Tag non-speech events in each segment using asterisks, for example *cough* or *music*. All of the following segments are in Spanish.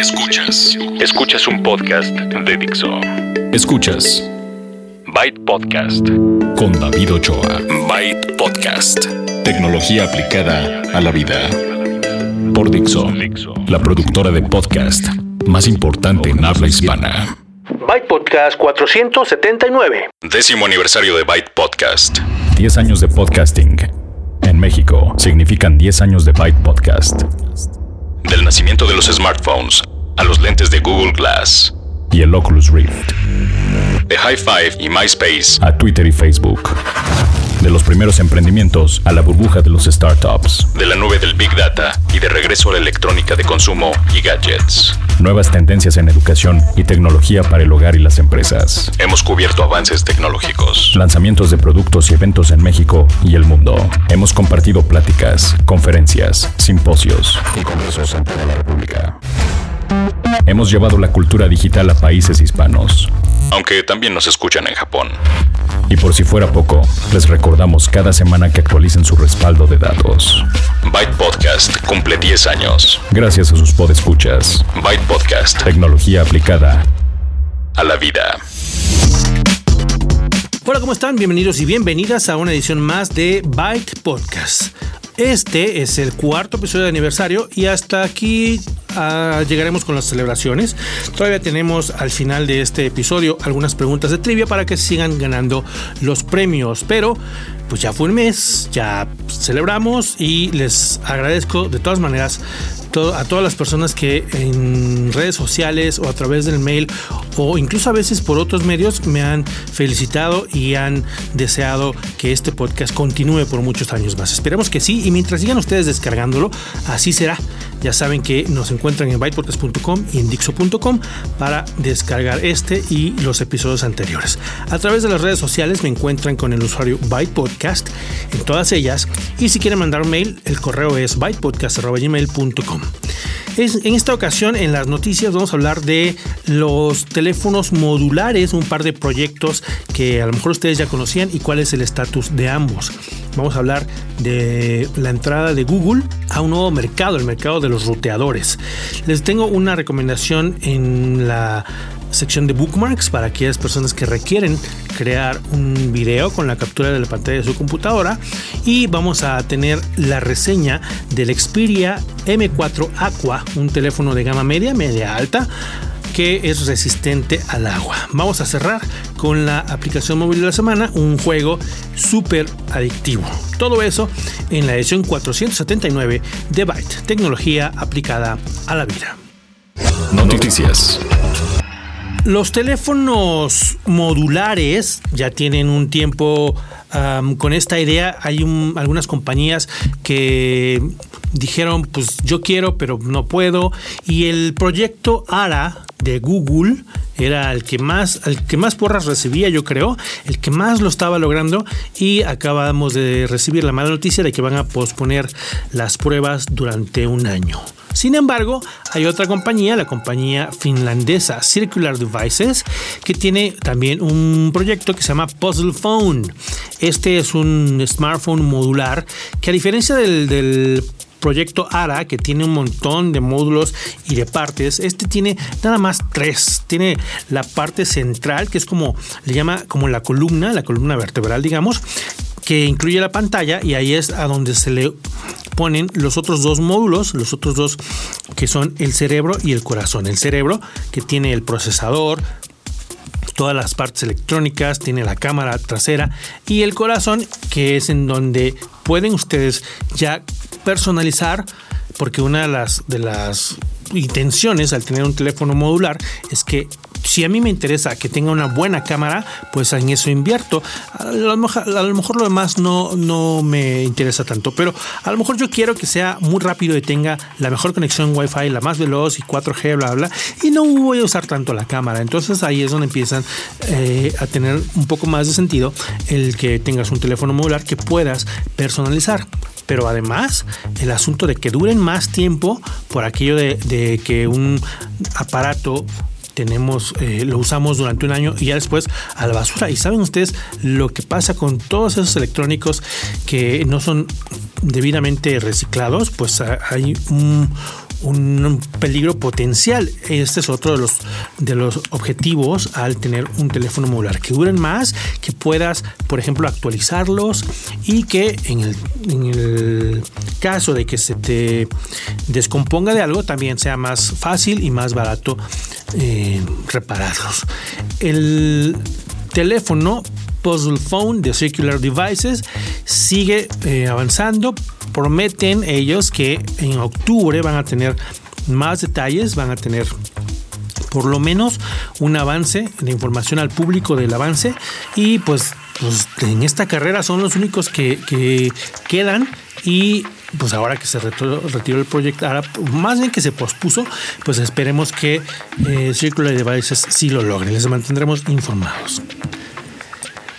Escuchas. Escuchas un podcast de Dixo. Escuchas. Byte Podcast. Con David Ochoa. Byte Podcast. Tecnología aplicada a la vida. Por Dixo. La productora de podcast más importante en habla hispana. Byte Podcast 479. Décimo aniversario de Byte Podcast. 10 años de podcasting. En México significan 10 años de Byte Podcast. Del nacimiento de los smartphones a los lentes de Google Glass. Y el Oculus Rift. De High Five y MySpace A Twitter y Facebook. De los primeros emprendimientos a la burbuja de los startups. de la nube del Big Data y de regreso a la electrónica de consumo y gadgets. Nuevas tendencias en educación y tecnología para el hogar y las empresas. Hemos cubierto avances tecnológicos, Lanzamientos de productos y eventos en México y el mundo. Hemos compartido pláticas, conferencias, simposios y congresos en toda la República. Hemos llevado la cultura digital a países hispanos. aunque también nos escuchan en Japón. Y por si fuera poco, les recordamos cada semana que actualicen su respaldo de datos. Byte Podcast cumple 10 años. Gracias a sus podescuchas. Byte Podcast Tecnología aplicada a la vida. Hola, ¿cómo están? Bienvenidos y bienvenidas a una edición más de Byte Podcast. Este es el cuarto episodio de aniversario y hasta aquí ah, llegaremos con las celebraciones. Todavía tenemos al final de este episodio algunas preguntas de trivia para que sigan ganando los premios, pero pues ya fue un mes, ya celebramos y les agradezco de todas maneras a todas las personas que en redes sociales o a través del mail o incluso a veces por otros medios me han felicitado y han deseado que este podcast continúe por muchos años más. Esperemos que sí y mientras sigan ustedes descargándolo, así será. Ya saben que nos encuentran en bytepodcast.com y en dixo.com para descargar este y los episodios anteriores. A través de las redes sociales me encuentran con el usuario bytepodcast en todas ellas y si quieren mandar un mail, el correo es bytepodcast.gmail.com. En esta ocasión, en las noticias, vamos a hablar de los teléfonos modulares, un par de proyectos que a lo mejor ustedes ya conocían y cuál es el estatus de ambos. Vamos a hablar de la entrada de Google a un nuevo mercado, el mercado de los ruteadores. Les tengo una recomendación en la sección de bookmarks para aquellas personas que requieren crear un video con la captura de la pantalla de su computadora y vamos a tener la reseña del Xperia M4 Aqua, un teléfono de gama media, media alta que es resistente al agua. Vamos a cerrar con la aplicación móvil de la semana, un juego súper adictivo. Todo eso en la edición 479 de Byte, tecnología aplicada a la vida. Noticias. Los teléfonos modulares ya tienen un tiempo con esta idea. Hay un- algunas compañías que dijeron, pues yo quiero, pero no puedo. Y el proyecto ARA de Google era el que más, el que más porras recibía, yo creo, el que más lo estaba logrando. Y acabamos de recibir la mala noticia de que van a posponer las pruebas durante un año. Sin embargo, hay otra compañía, la compañía finlandesa Circular Devices, que tiene también un proyecto que se llama Puzzle Phone. Este es un smartphone modular que a diferencia del, del proyecto ARA, que tiene un montón de módulos y de partes, este tiene nada más tres. Tiene la parte central, que es como le llama como la columna, la columna vertebral, digamos, que incluye la pantalla y ahí es a donde se le ponen los otros dos módulos, los otros dos que son el cerebro y el corazón. El cerebro que tiene el procesador, todas las partes electrónicas, tiene la cámara trasera y el corazón que es en donde pueden ustedes ya personalizar porque una de las intenciones al tener un teléfono modular es que si a mí me interesa que tenga una buena cámara, pues en eso invierto. A lo mejor, a lo, mejor lo demás no, no me interesa tanto, pero a lo mejor yo quiero que sea muy rápido y tenga la mejor conexión Wi-Fi, la más veloz y 4G, bla, bla, y no voy a usar tanto la cámara. Entonces ahí es donde empiezan eh, a tener un poco más de sentido el que tengas un teléfono modular que puedas personalizar pero además el asunto de que duren más tiempo por aquello de, que un aparato tenemos, eh, lo usamos durante un año y ya después a la basura. Y saben ustedes lo que pasa con todos esos electrónicos que no son debidamente reciclados, pues hay un, un peligro potencial. Este es otro de los, de los objetivos al tener un teléfono modular, que duren más, que puedas, por ejemplo, actualizarlos y que en el, en el caso de que se te descomponga de algo, también sea más fácil y más barato eh, repararlos. El teléfono Puzzle Phone de Circular Devices sigue eh, avanzando. Prometen ellos que en octubre van a tener más detalles, van a tener por lo menos un avance de información al público del avance y pues, pues en esta carrera son los únicos que, quedan y pues ahora que se retiró, el proyecto, más bien que se pospuso, pues esperemos que eh, Circular Devices sí lo logre. Les mantendremos informados.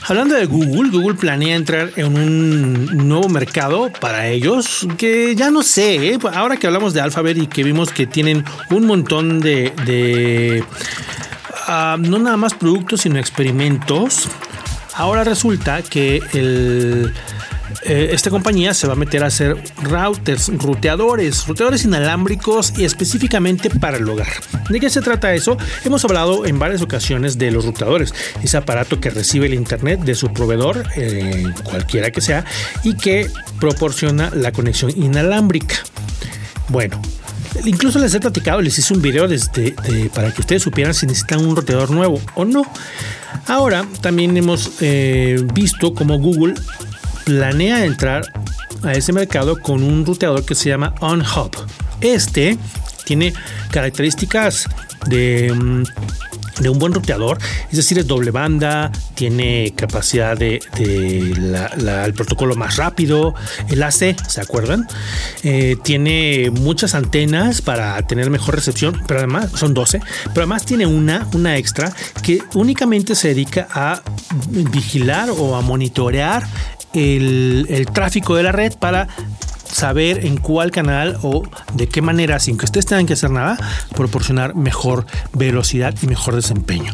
Hablando de Google, Google planea entrar en un nuevo mercado para ellos que ya no sé, ¿eh? ahora que hablamos de Alphabet y que vimos que tienen un montón de, ah, no nada más productos, sino experimentos, ahora resulta que el eh, esta compañía se va a meter a hacer routers, ruteadores, ruteadores inalámbricos y específicamente para el hogar. ¿De qué se trata eso? Hemos hablado en varias ocasiones de los ruteadores, ese aparato que recibe el internet de su proveedor, eh, cualquiera que sea, y que proporciona la conexión inalámbrica. Bueno, Incluso les he platicado, les hice un video para que ustedes supieran si necesitan un roteador nuevo o no. Ahora también hemos eh, visto cómo Google planea entrar a ese mercado con un ruteador que se llama OnHub. Este tiene características de, mm, de, un buen ruteador, es decir, es doble banda, tiene capacidad de, el protocolo más rápido, el AC, ¿se acuerdan? Eh, tiene muchas antenas para tener mejor recepción, pero además son 12, pero además tiene una, una extra que únicamente se dedica a vigilar o a monitorear el, tráfico de la red para saber en cuál canal o de qué manera, sin que ustedes tengan que hacer nada, proporcionar mejor velocidad y mejor desempeño.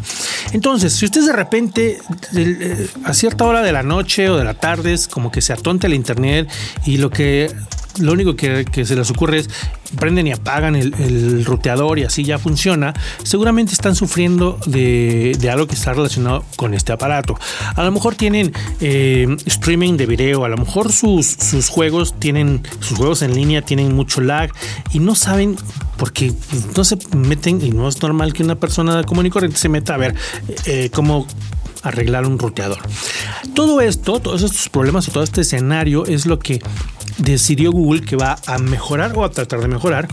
Entonces, si ustedes de repente eh, a cierta hora de la noche o de la tarde es como que se atonte el internet y lo que lo único que, se les ocurre es prenden y apagan el, ruteador y así ya funciona, seguramente están sufriendo de, algo que está relacionado con este aparato. A lo mejor tienen eh, streaming de video, a lo mejor sus, sus juegos tienen, sus juegos en línea tienen mucho lag y no saben porque no se meten y no es normal que una persona común y corriente se meta a ver eh, cómo arreglar un ruteador. Todo esto, todos estos problemas o todo este escenario es lo que decidió Google que va a mejorar o a tratar de mejorar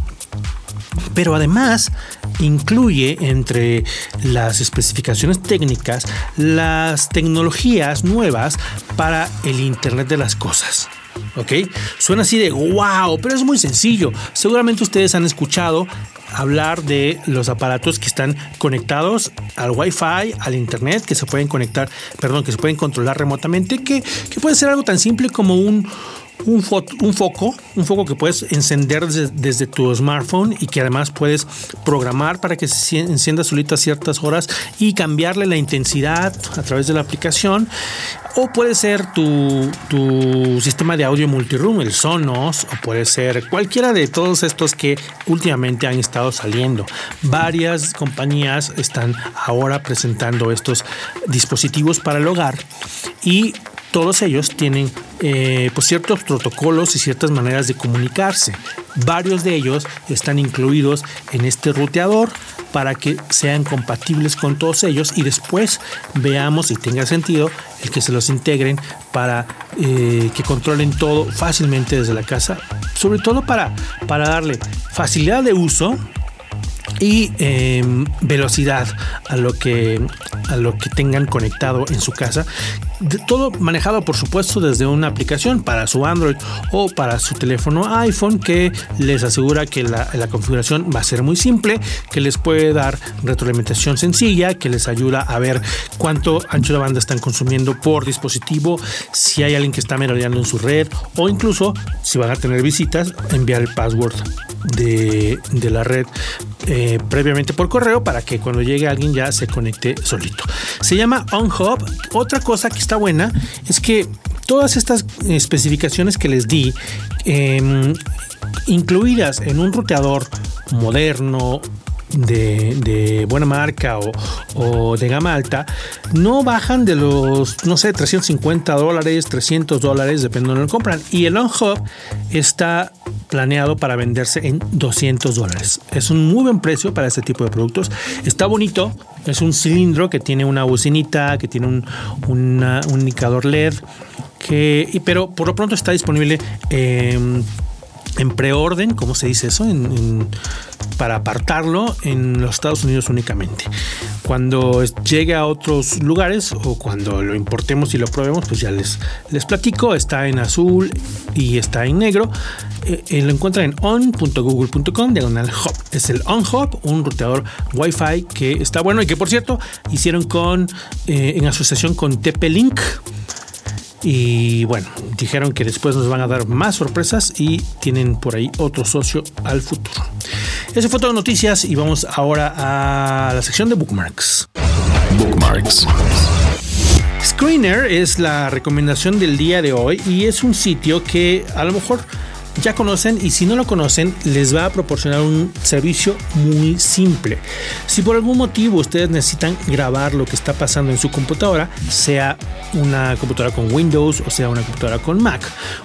pero además incluye entre las especificaciones técnicas las tecnologías nuevas para el Internet de las Cosas. ¿Ok? Suena así de wow, pero es muy sencillo. Seguramente ustedes han escuchado hablar de los aparatos que están conectados al Wi-Fi, al Internet, que se pueden conectar, perdón, que se pueden controlar remotamente, que, que puede ser algo tan simple como un, un, foco, un foco que puedes encender desde, tu smartphone y que además puedes programar para que se encienda solito a ciertas horas y cambiarle la intensidad a través de la aplicación. O puede ser tu, tu sistema de audio multiroom, el Sonos, o puede ser cualquiera de todos estos que últimamente han estado saliendo. Varias compañías están ahora presentando estos dispositivos para el hogar y todos ellos tienen eh, pues ciertos protocolos y ciertas maneras de comunicarse. Varios de ellos están incluidos en este ruteador para que sean compatibles con todos ellos y después veamos si tenga sentido el que se los integren para eh, que controlen todo fácilmente desde la casa, sobre todo para, para darle facilidad de uso y em, velocidad a lo que a lo que tengan conectado en su casa todo manejado por supuesto desde una aplicación para su Android o para su teléfono iPhone que les asegura que la, configuración va a ser muy simple, que les puede dar retroalimentación sencilla, que les ayuda a ver cuánto ancho de banda están consumiendo por dispositivo, si hay alguien que está merodeando en su red o incluso si van a tener visitas, enviar el password de, la red eh, previamente por correo para que cuando llegue alguien ya se conecte solito. Se llama OnHub. Otra cosa que está buena es que todas estas especificaciones que les di em, incluidas en un ruteador moderno de, buena marca o, de gama alta no bajan de los, no sé, 350 dólares, 300 dólares, dependiendo de lo compran. Y el On-Hub está planeado para venderse en 200 dólares. Es un muy buen precio para este tipo de productos. Está bonito, es un cilindro que tiene una bocinita, que tiene un, un indicador LED, que, pero por lo pronto está disponible en preorden, ¿cómo se dice eso? para apartarlo en los Estados Unidos únicamente. Cuando llegue a otros lugares o cuando lo importemos y lo probemos, pues ya les, les platico. Está en azul y está en negro. Eh, lo encuentran en on.google.com diagonal hub. Es el on hub, un ruteador Wi-Fi que está bueno y que por cierto hicieron con eh, en asociación con TP-Link. Y bueno, dijeron que después nos van a dar más sorpresas y tienen por ahí otro socio al futuro. Ese fue todo noticias y vamos ahora a la sección de bookmarks. Bookmarks. Screener es la recomendación del día de hoy y es un sitio que a lo mejor ya conocen y si no lo conocen les va a proporcionar un servicio muy simple. Si por algún motivo ustedes necesitan grabar lo que está pasando en su computadora, sea una computadora con Windows o sea una computadora con Mac,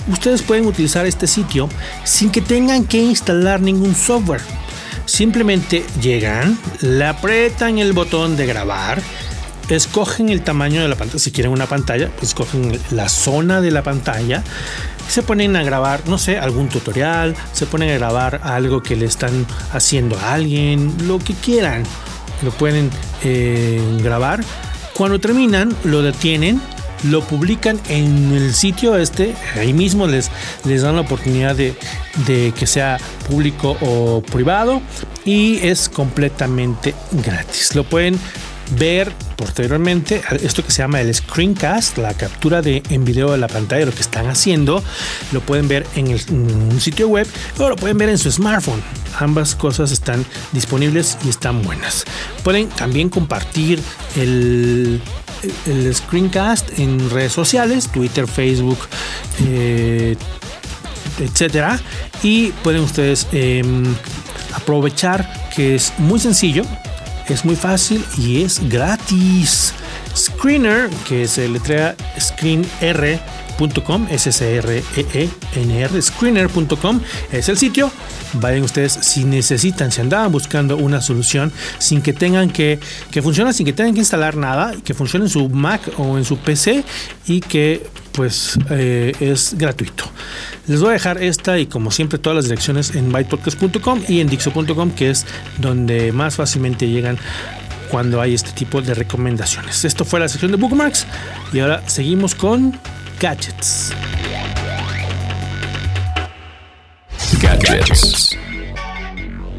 ustedes pueden utilizar este sitio sin que tengan que instalar ningún software. Simplemente llegan, le apretan el botón de grabar, escogen el tamaño de la pantalla. Si quieren una pantalla, pues escogen la zona de la pantalla se ponen a grabar, no sé, algún tutorial, se ponen a grabar algo que le están haciendo a alguien, lo que quieran, lo pueden eh, grabar. Cuando terminan, lo detienen, lo publican en el sitio este, ahí mismo les, les dan la oportunidad de, de que sea público o privado y es completamente gratis. Lo pueden ver posteriormente esto que se llama el screencast, la captura de en video de la pantalla de lo que están haciendo, lo pueden ver en, un sitio web o lo pueden ver en su smartphone. Ambas cosas están disponibles y están buenas. Pueden también compartir el, el screencast en redes sociales, Twitter, Facebook, eh, etcétera, y pueden ustedes em, aprovechar que es muy sencillo es muy fácil y es gratis. Screener, que se letrea screenr.com, S-C-R-E-E-N-R, screener.com es el sitio. Vayan ustedes si necesitan, si andaban buscando una solución sin que tengan que, que funcione, sin que tengan que instalar nada, que funcione en su Mac o en su PC y que pues eh, es gratuito. Les voy a dejar esta y como siempre todas las direcciones en bytepodcast.com y en dixo.com que es donde más fácilmente llegan cuando hay este tipo de recomendaciones. Esto fue la sección de bookmarks y ahora seguimos con gadgets. Gadgets.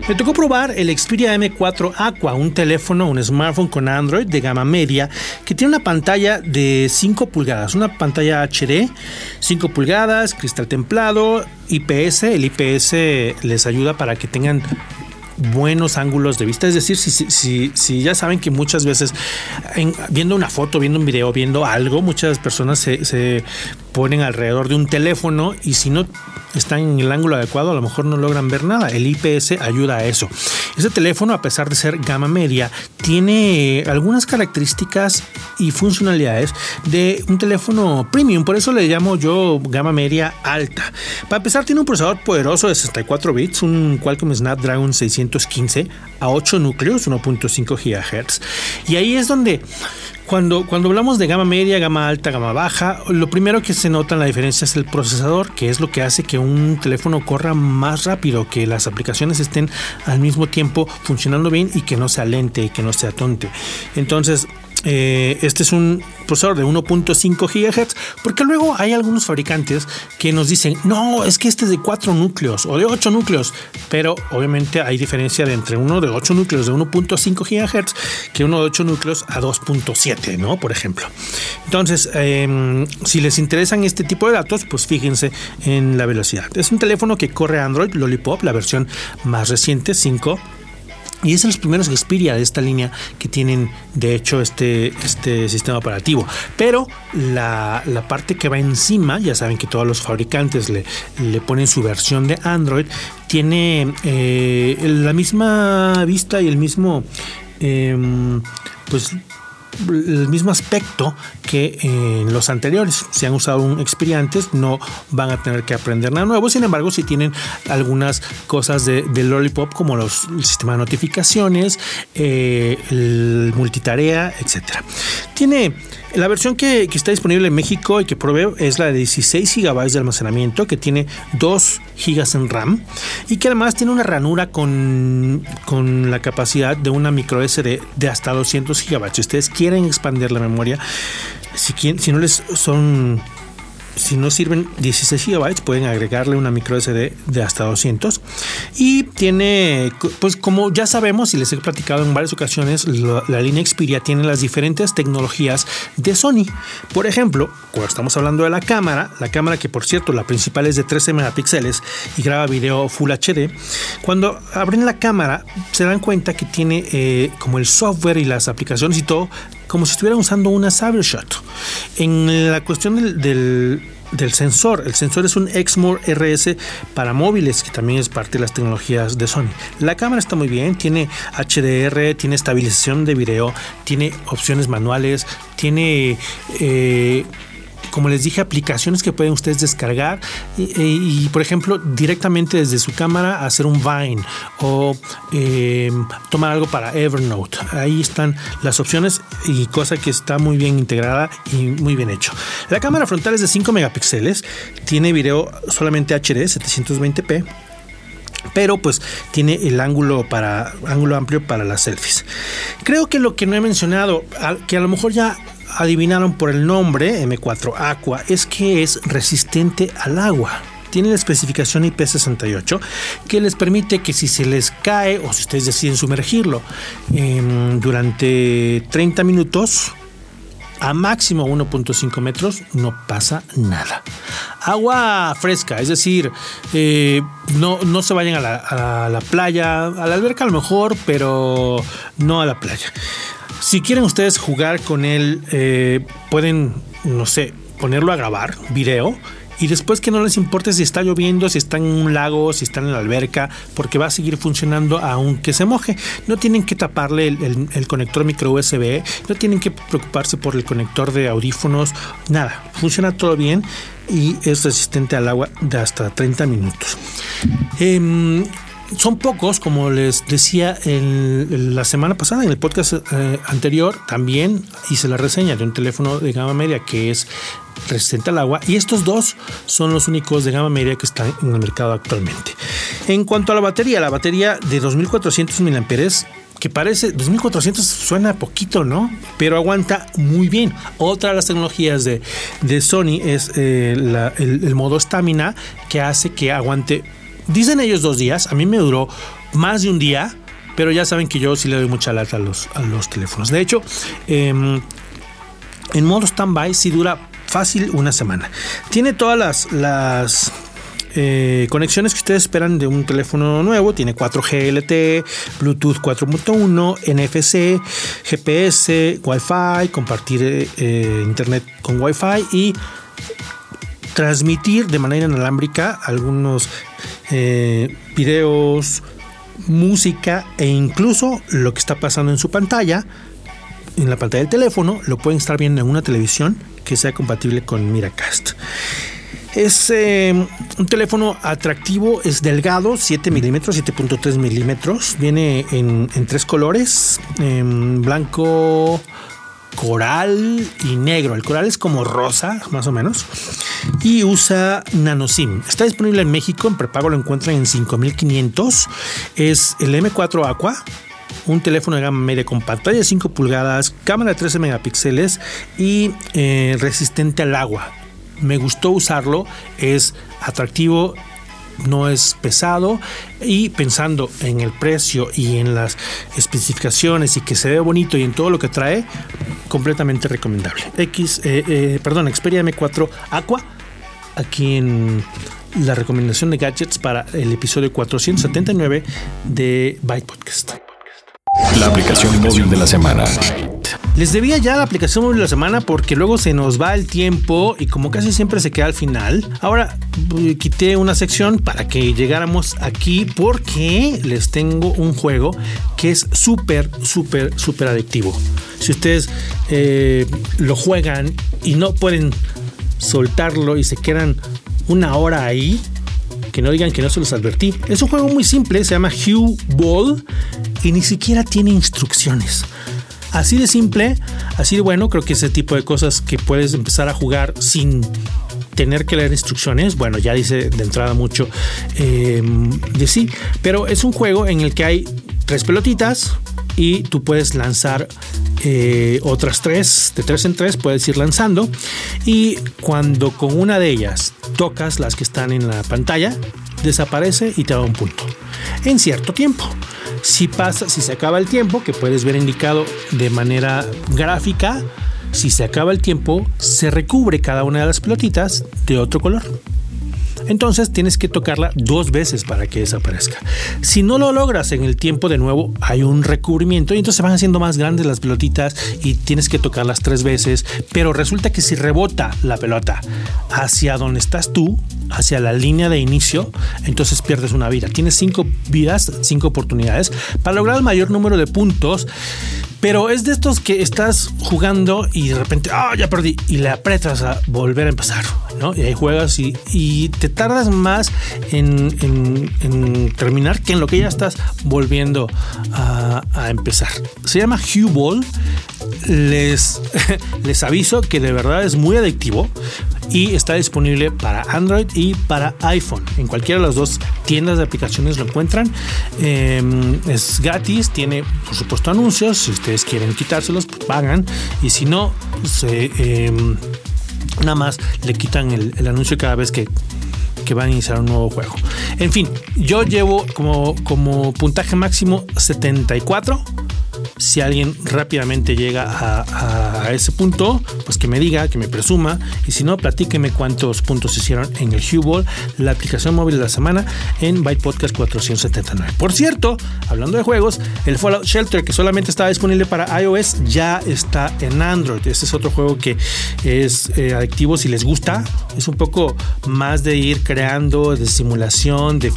Me tocó probar el Xperia M4 Aqua, un teléfono, un smartphone con Android de gama media que tiene una pantalla de 5 pulgadas, una pantalla HD, 5 pulgadas, cristal templado, IPS. El IPS les ayuda para que tengan buenos ángulos de vista. Es decir, si, si, ya saben que muchas veces viendo una foto, viendo un video, viendo algo, muchas personas se, se ponen alrededor de un teléfono y si no están en el ángulo adecuado, a lo mejor no logran ver nada. El IPS ayuda a eso. Este teléfono, a pesar de ser gama media, tiene algunas características y funcionalidades de un teléfono premium. Por eso le llamo yo gama media alta. Para empezar, tiene un procesador poderoso de 64 bits, un Qualcomm Snapdragon 615 a 8 núcleos, 1.5 GHz. Y ahí es donde cuando, cuando hablamos de gama media, gama alta, gama baja, lo primero que se nota en la diferencia es el procesador, que es lo que hace que un teléfono corra más rápido, que las aplicaciones estén al mismo tiempo funcionando bien y que no sea lente y que no sea tonte. Entonces, eh, este es un procesador de 1.5 GHz, porque luego hay algunos fabricantes que nos dicen, no, es que este es de 4 núcleos o de 8 núcleos, pero obviamente hay diferencia de entre uno de 8 núcleos de 1.5 GHz que uno de 8 núcleos a 2.7, ¿no? Por ejemplo. Entonces, em, si les interesan este tipo de datos, pues fíjense en la velocidad. Es un teléfono que corre Android Lollipop, la versión más reciente, 5 Y es de los primeros Xperia de esta línea que tienen, de hecho, este, este sistema operativo. Pero la, parte que va encima, ya saben que todos los fabricantes le, le ponen su versión de Android, tiene eh, la misma vista y el mismo, em, pues el mismo aspecto que en los anteriores. Si han usado un experiantes, no van a tener que aprender nada nuevo. Sin embargo, si tienen algunas cosas de, Lollipop, como los, el sistema de notificaciones, eh, el multitarea, etcétera. Tiene la versión que, está disponible en México y que provee es la de 16 GB de almacenamiento, que tiene 2 GB en RAM y que además tiene una ranura con, con la capacidad de una micro SD de hasta 200 GB. Si ustedes quieren expandir la memoria, si, si no les son si no sirven 16 GB, pueden agregarle una micro SD de hasta 200. Y tiene, pues como ya sabemos y les he platicado en varias ocasiones, la, línea Xperia tiene las diferentes tecnologías de Sony. Por ejemplo, cuando estamos hablando de la cámara, la cámara que por cierto la principal es de 13 megapíxeles y graba video Full HD, cuando abren la cámara se dan cuenta que tiene eh, como el software y las aplicaciones y todo como si estuvieran usando una Cybershot. En la cuestión del, sensor. El sensor es un Exmor RS para móviles, que también es parte de las tecnologías de Sony. La cámara está muy bien, tiene HDR, tiene estabilización de video, tiene opciones manuales, tiene eh, como les dije, aplicaciones que pueden ustedes descargar y, por ejemplo, directamente desde su cámara hacer un Vine o em, tomar algo para Evernote. Ahí están las opciones y cosa que está muy bien integrada y muy bien hecho. La cámara frontal es de 5 megapíxeles, tiene video solamente HD 720p pero pues tiene el ángulo para ángulo amplio para las selfies. Creo que lo que no he mencionado, que a lo mejor ya adivinaron por el nombre M4 Aqua es que es resistente al agua. Tiene la especificación IP68 que les permite que si se les cae o si ustedes deciden sumergirlo em, durante 30 minutos a máximo 1.5 metros no pasa nada. Agua fresca, es decir, eh, no, no, se vayan a la, a la playa, a la alberca a lo mejor, pero no a la playa. Si quieren ustedes jugar con él, eh, pueden, no sé, ponerlo a grabar video y después que no les importe si está lloviendo, si están en un lago, si están en la alberca, porque va a seguir funcionando aunque se moje. No tienen que taparle el, conector micro USB, no tienen que preocuparse por el conector de audífonos, nada, funciona todo bien y es resistente al agua de hasta 30 minutos. Em, son pocos, como les decía en, la semana pasada, en el podcast eh, anterior, también hice la reseña de un teléfono de gama media que es resistente al agua y estos dos son los únicos de gama media que están en el mercado actualmente. En cuanto a la batería, la batería de 2400 mAh que parece 2400 suena poquito, ¿no? Pero aguanta muy bien. Otra de las tecnologías de, Sony es eh, el, el, modo estamina que hace que aguante Dicen ellos dos días, a mí me duró más de un día, pero ya saben que yo sí le doy mucha lata a los, a los teléfonos. De hecho, em, en modo standby sí dura fácil una semana. Tiene todas las, las eh, conexiones que ustedes esperan de un teléfono nuevo. Tiene 4G LTE, Bluetooth 4.1, NFC, GPS, Wi-Fi, compartir eh, internet con Wi-Fi y transmitir de manera inalámbrica algunos eh, videos, música e incluso lo que está pasando en su pantalla, en la pantalla del teléfono, lo pueden estar viendo en una televisión que sea compatible con Miracast. Es eh, un teléfono atractivo, es delgado, 7 milímetros, 7.3 milímetros. Viene en, tres colores, en blanco, coral y negro. El coral es como rosa, más o menos. Y usa NanoSIM. Está disponible en México. En prepago lo encuentran en 5500. Es el M4 Aqua. Un teléfono de gama media con pantalla de 5 pulgadas, cámara de 13 megapíxeles y eh, resistente al agua. Me gustó usarlo, es atractivo, no es pesado y pensando en el precio y en las especificaciones y que se ve bonito y en todo lo que trae, completamente recomendable. X, eh, eh, perdón, Xperia M4 Aqua, aquí en la recomendación de gadgets para el episodio 479 de Byte Podcast. La aplicación móvil de la semana. Les debía ya la aplicación de la semana porque luego se nos va el tiempo y como casi siempre se queda al final. Ahora eh, quité una sección para que llegáramos aquí porque les tengo un juego que es súper, súper, súper adictivo. Si ustedes eh, lo juegan y no pueden soltarlo y se quedan una hora ahí, que no digan que no se los advertí. Es un juego muy simple, se llama Hugh Ball y ni siquiera tiene instrucciones. Así de simple, así de bueno, creo que ese tipo de cosas que puedes empezar a jugar sin tener que leer instrucciones, bueno, ya dice de entrada mucho em, de sí, pero es un juego en el que hay tres pelotitas y tú puedes lanzar eh, otras tres, de tres en tres puedes ir lanzando. Y cuando con una de ellas tocas las que están en la pantalla, desaparece y te da un punto. En cierto tiempo. Si pasa, si se acaba el tiempo, que puedes ver indicado de manera gráfica, si se acaba el tiempo, se recubre cada una de las pelotitas de otro color. Entonces tienes que tocarla dos veces para que desaparezca. Si no lo logras en el tiempo de nuevo, hay un recubrimiento y entonces se van haciendo más grandes las pelotitas y tienes que tocarlas tres veces. Pero resulta que si rebota la pelota hacia donde estás tú, hacia la línea de inicio, entonces pierdes una vida. Tienes cinco vidas, cinco oportunidades para lograr el mayor número de puntos pero es de estos que estás jugando y de repente, ah, ya perdí, y le apretas a volver a empezar, ¿no? Y ahí juegas y, te tardas más en, terminar que en lo que ya estás volviendo a, empezar. Se llama Hugh Ball. Les, *laughs* les aviso que de verdad es muy adictivo y está disponible para Android y para iPhone. En cualquiera de las dos tiendas de aplicaciones lo encuentran. Em, es gratis, tiene por supuesto anuncios. Si ustedes quieren quitárselos, pues pagan. Y si no, pues, eh, em, nada más le quitan el, el anuncio cada vez que que van a iniciar un nuevo juego. En fin, yo llevo como, como puntaje máximo 74 si alguien rápidamente llega a, ese punto, pues que me diga, que me presuma. Y si no, platíqueme cuántos puntos hicieron en el Hue Ball, la aplicación móvil de la semana en Byte Podcast 479. Por cierto, hablando de juegos, el Fallout Shelter, que solamente estaba disponible para iOS, ya está en Android. Este es otro juego que es eh, adictivo si les gusta. Es un poco más de ir creando, de simulación, de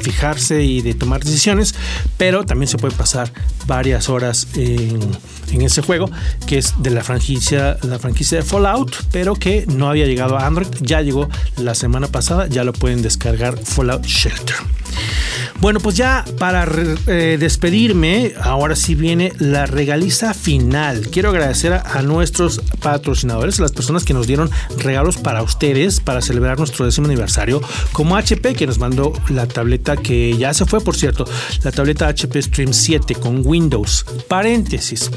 fijarse y de tomar decisiones, pero también se puede pasar varias horas en, ese juego, que es de la franquicia, la franquicia de Fallout, pero que no había llegado a Android. Ya llegó la semana pasada, ya lo pueden descargar Fallout Shelter. Bueno, pues ya para eh, despedirme, ahora sí viene la regaliza final. Quiero agradecer a, nuestros patrocinadores, a las personas que nos dieron regalos para ustedes para celebrar nuestro décimo aniversario, como HP que nos mandó la tableta que ya se fue, por cierto, la tableta HP Stream 7 con Windows. Paréntesis.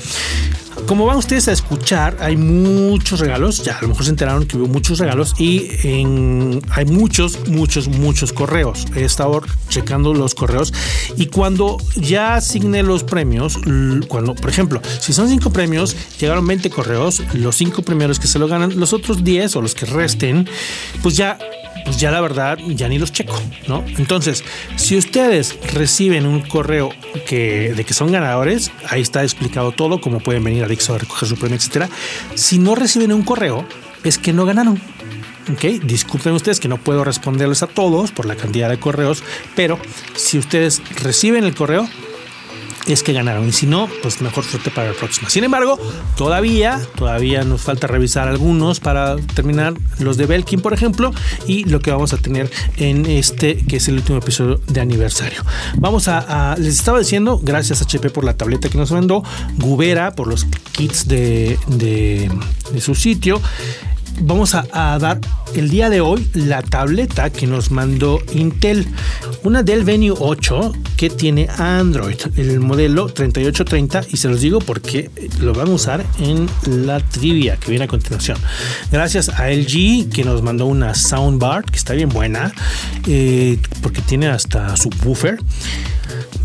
Como van ustedes a escuchar, hay muchos regalos. Ya a lo mejor se enteraron que hubo muchos regalos y hay muchos, muchos, muchos correos. He estado checando los correos y cuando ya asigné los premios, cuando, por ejemplo, si son cinco premios, llegaron 20 correos, los cinco primeros que se lo ganan, los otros 10 o los que resten, pues ya pues ya la verdad ya ni los checo, ¿no? Entonces, si ustedes reciben un correo que, de que son ganadores, ahí está explicado todo, cómo pueden venir a Dixo a recoger su premio, etcétera. Si no reciben un correo, es que no ganaron. ¿ok? Disculpen ustedes que no puedo responderles a todos por la cantidad de correos, pero si ustedes reciben el correo, es que ganaron. Y si no, pues mejor suerte para la próxima. Sin embargo, todavía, todavía nos falta revisar algunos para terminar los de Belkin, por ejemplo, y lo que vamos a tener en este, que es el último episodio de aniversario. Vamos a, les estaba diciendo, gracias a HP por la tableta que nos mandó, Gubera por los kits de, de su sitio vamos a, dar el día de hoy la tableta que nos mandó Intel. Una Dell Venue 8 que tiene Android, el modelo 3830 y se los digo porque lo van a usar en la trivia que viene a continuación. Gracias a LG que nos mandó una soundbar que está bien buena eh, porque tiene hasta subwoofer.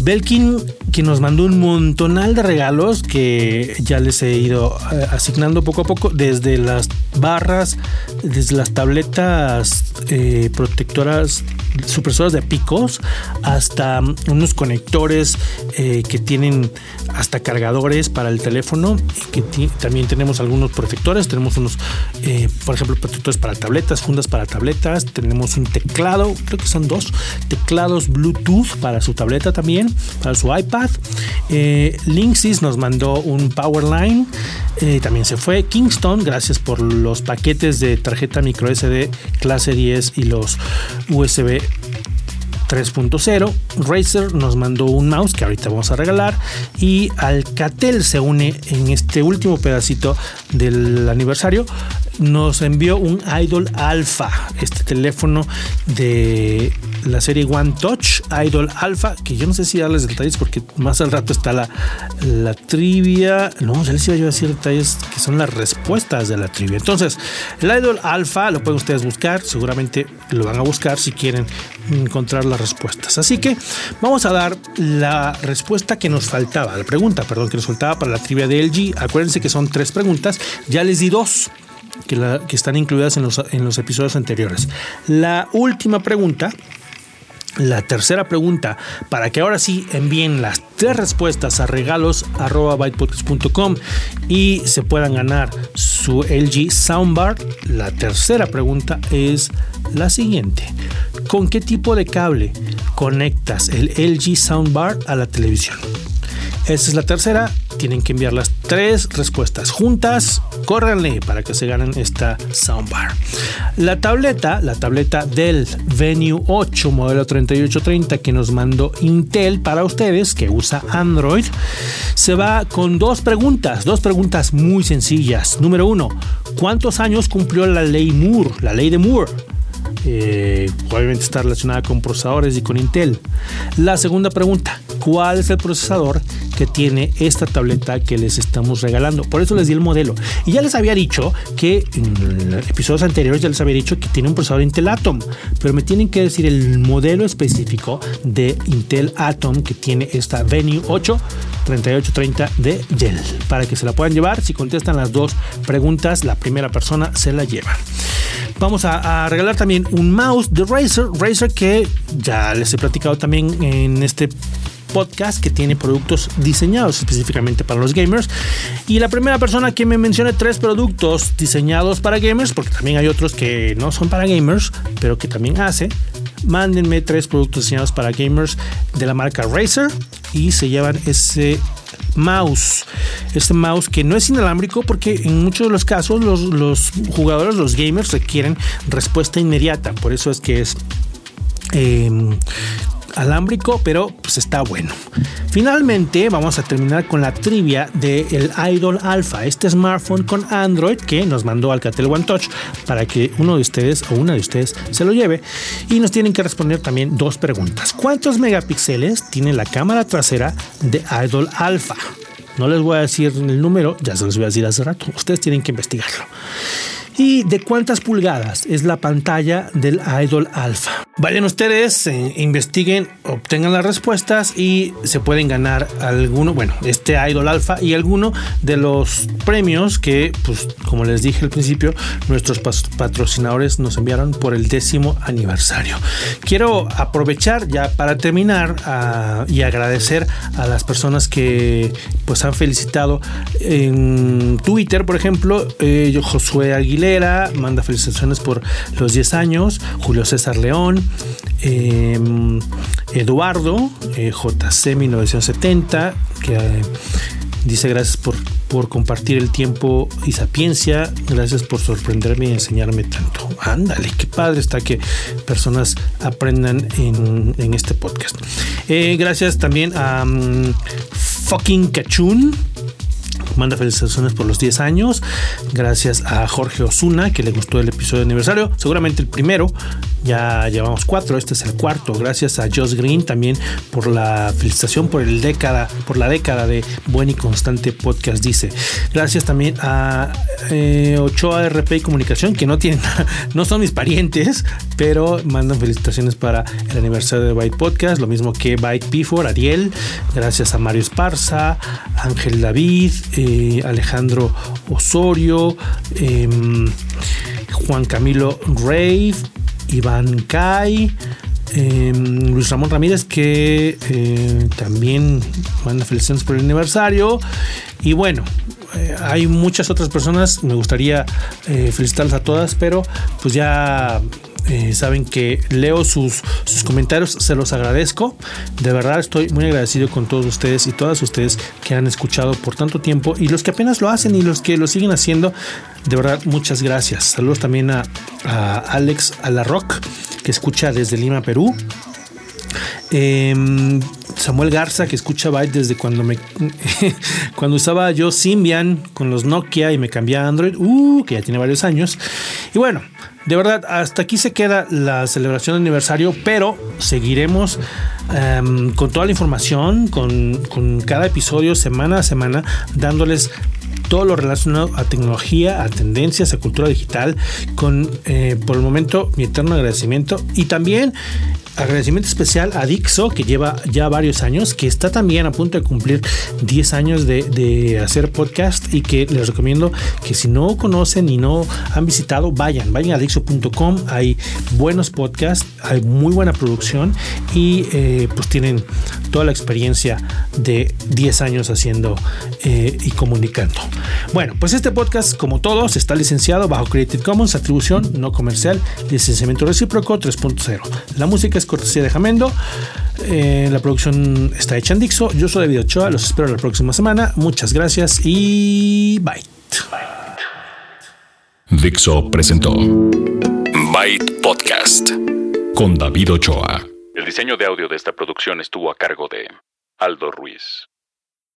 Belkin, que nos mandó un montonal de regalos que ya les he ido eh, asignando poco a poco, desde las barras, desde las tabletas eh, protectoras, supresoras de picos, hasta unos conectores eh, que tienen hasta cargadores para el teléfono, que también tenemos algunos protectores, tenemos unos, eh, por ejemplo, protectores para tabletas, fundas para tabletas, tenemos un teclado, creo que son dos, teclados Bluetooth para su tableta también, para su iPad. Eh, Linksys nos mandó un Powerline, eh, también se fue. Kingston, gracias por los paquetes de tarjeta micro SD clase 10 y los USB 3.0. Razer nos mandó un mouse que ahorita vamos a regalar. Y Alcatel se une en este último pedacito del aniversario. Nos envió un Idol Alpha, este teléfono de la serie One Touch Idol Alpha, que yo no sé si darles detalles porque más al rato está la, la trivia. No, ya les iba a decir detalles que son las respuestas de la trivia. Entonces, el Idol Alpha lo pueden ustedes buscar, seguramente lo van a buscar si quieren encontrar las respuestas. Así que vamos a dar la respuesta que nos faltaba, la pregunta, perdón, que nos faltaba para la trivia de LG. Acuérdense que son tres preguntas, ya les di dos. Que, están incluidas en los, en los episodios anteriores. La última pregunta la tercera pregunta, para que ahora sí envíen las tres respuestas a regalos y se puedan ganar su LG Soundbar. La tercera pregunta es la siguiente. ¿Con qué tipo de cable conectas el LG Soundbar a la televisión? Esa es la tercera. Tienen que enviar las tres respuestas juntas. Córranle para que se ganen esta soundbar. La tableta, la tableta del Venue 8 modelo 3830 que nos mandó Intel para ustedes, que usa Android, se va con dos preguntas, dos preguntas muy sencillas. Número uno, ¿cuántos años cumplió la ley Moore, la ley de Moore? Eh, obviamente está relacionada con procesadores y con Intel. La segunda pregunta, ¿cuál es el procesador que tiene esta tableta que les estamos regalando? Por eso les di el modelo. Y ya les había dicho que en episodios anteriores ya les había dicho que tiene un procesador Intel Atom, pero me tienen que decir el modelo específico de Intel Atom que tiene esta Venue 8 3830 de Dell para que se la puedan llevar. Si contestan las dos preguntas, la primera persona se la lleva. Vamos a, regalar también un mouse de Razer, Razer que ya les he platicado también en este podcast que tiene productos diseñados específicamente para los gamers. Y la primera persona que me mencione tres productos diseñados para gamers, porque también hay otros que no son para gamers, pero que también hace, mándenme tres productos diseñados para gamers de la marca Razer y se llevan ese mouse. Este mouse que no es inalámbrico porque en muchos de los casos los, jugadores, los gamers requieren respuesta inmediata. Por eso es que es em, alámbrico, pero pues está bueno. Finalmente vamos a terminar con la trivia del Idol Alpha, este smartphone con Android que nos mandó Alcatel One Touch para que uno de ustedes o una de ustedes se lo lleve. Y nos tienen que responder también dos preguntas. ¿Cuántos megapíxeles tiene la cámara trasera de Idol Alpha? No les voy a decir el número, ya se los voy a decir hace rato. Ustedes tienen que investigarlo. ¿Y de cuántas pulgadas es la pantalla del Idol Alpha? Vayan ustedes, eh, investiguen, obtengan las respuestas y se pueden ganar alguno, bueno, este Idol Alpha y alguno de los premios que, pues, como les dije al principio, nuestros patrocinadores nos enviaron por el décimo aniversario. Quiero aprovechar ya para terminar ah, y agradecer a las personas que, pues, han felicitado en Twitter, por ejemplo, eh, Josué Aguilera manda felicitaciones por los 10 años, Julio César León, Em, Eduardo, eh, JC 1970, que eh, dice gracias por, por compartir el tiempo y sapiencia, gracias por sorprenderme y enseñarme tanto. Ándale, qué padre está que personas aprendan en, este podcast. Eh, gracias también a mm, Fucking Cachun manda felicitaciones por los 10 años. Gracias a Jorge Osuna, que le gustó el episodio de aniversario. Seguramente el primero. Ya llevamos cuatro. Este es el cuarto. Gracias a Josh Green también por la felicitación por el década, por la década de buen y constante podcast. Dice. Gracias también a eh, Ochoa RP y Comunicación, que no tienen, *laughs* no son mis parientes, pero mandan felicitaciones para el aniversario de Byte Podcast. Lo mismo que Byte P4, Ariel. Gracias a Mario Esparza, Ángel David. Alejandro Osorio, em, Juan Camilo Rave, Iván Kai, em, Luis Ramón Ramírez, que eh, también manda felicitaciones por el aniversario. Y bueno, eh, hay muchas otras personas, me gustaría eh, felicitarlas a todas, pero pues ya eh, saben que leo sus, sus, comentarios, se los agradezco. De verdad estoy muy agradecido con todos ustedes y todas ustedes que han escuchado por tanto tiempo y los que apenas lo hacen y los que lo siguen haciendo. De verdad, muchas gracias. Saludos también a, a Alex Alarrock, que escucha desde Lima, Perú. Eh, Samuel Garza, que escucha Byte desde cuando me *laughs* cuando usaba yo Symbian con los Nokia y me cambié a Android, uh, que ya tiene varios años. Y bueno, de verdad, hasta aquí se queda la celebración de aniversario, pero seguiremos um, con toda la información, con, con cada episodio, semana a semana, dándoles todo lo relacionado a tecnología, a tendencias, a cultura digital, con eh, por el momento mi eterno agradecimiento y también agradecimiento especial a Dixo, que lleva ya varios años, que está también a punto de cumplir 10 años de, hacer podcast y que les recomiendo que si no conocen y no han visitado, vayan, vayan a Dixo.com, hay buenos podcasts, hay muy buena producción y eh, pues tienen toda la experiencia de 10 años haciendo eh, y comunicando. Bueno, pues este podcast, como todos, está licenciado bajo Creative Commons, atribución no comercial, licenciamiento recíproco 3.0. La música es cortesía de Jamendo. Eh, la producción está hecha en Dixo. Yo soy David Ochoa. Los espero la próxima semana. Muchas gracias y bye. Dixo presentó Byte Podcast con David Ochoa. El diseño de audio de esta producción estuvo a cargo de Aldo Ruiz.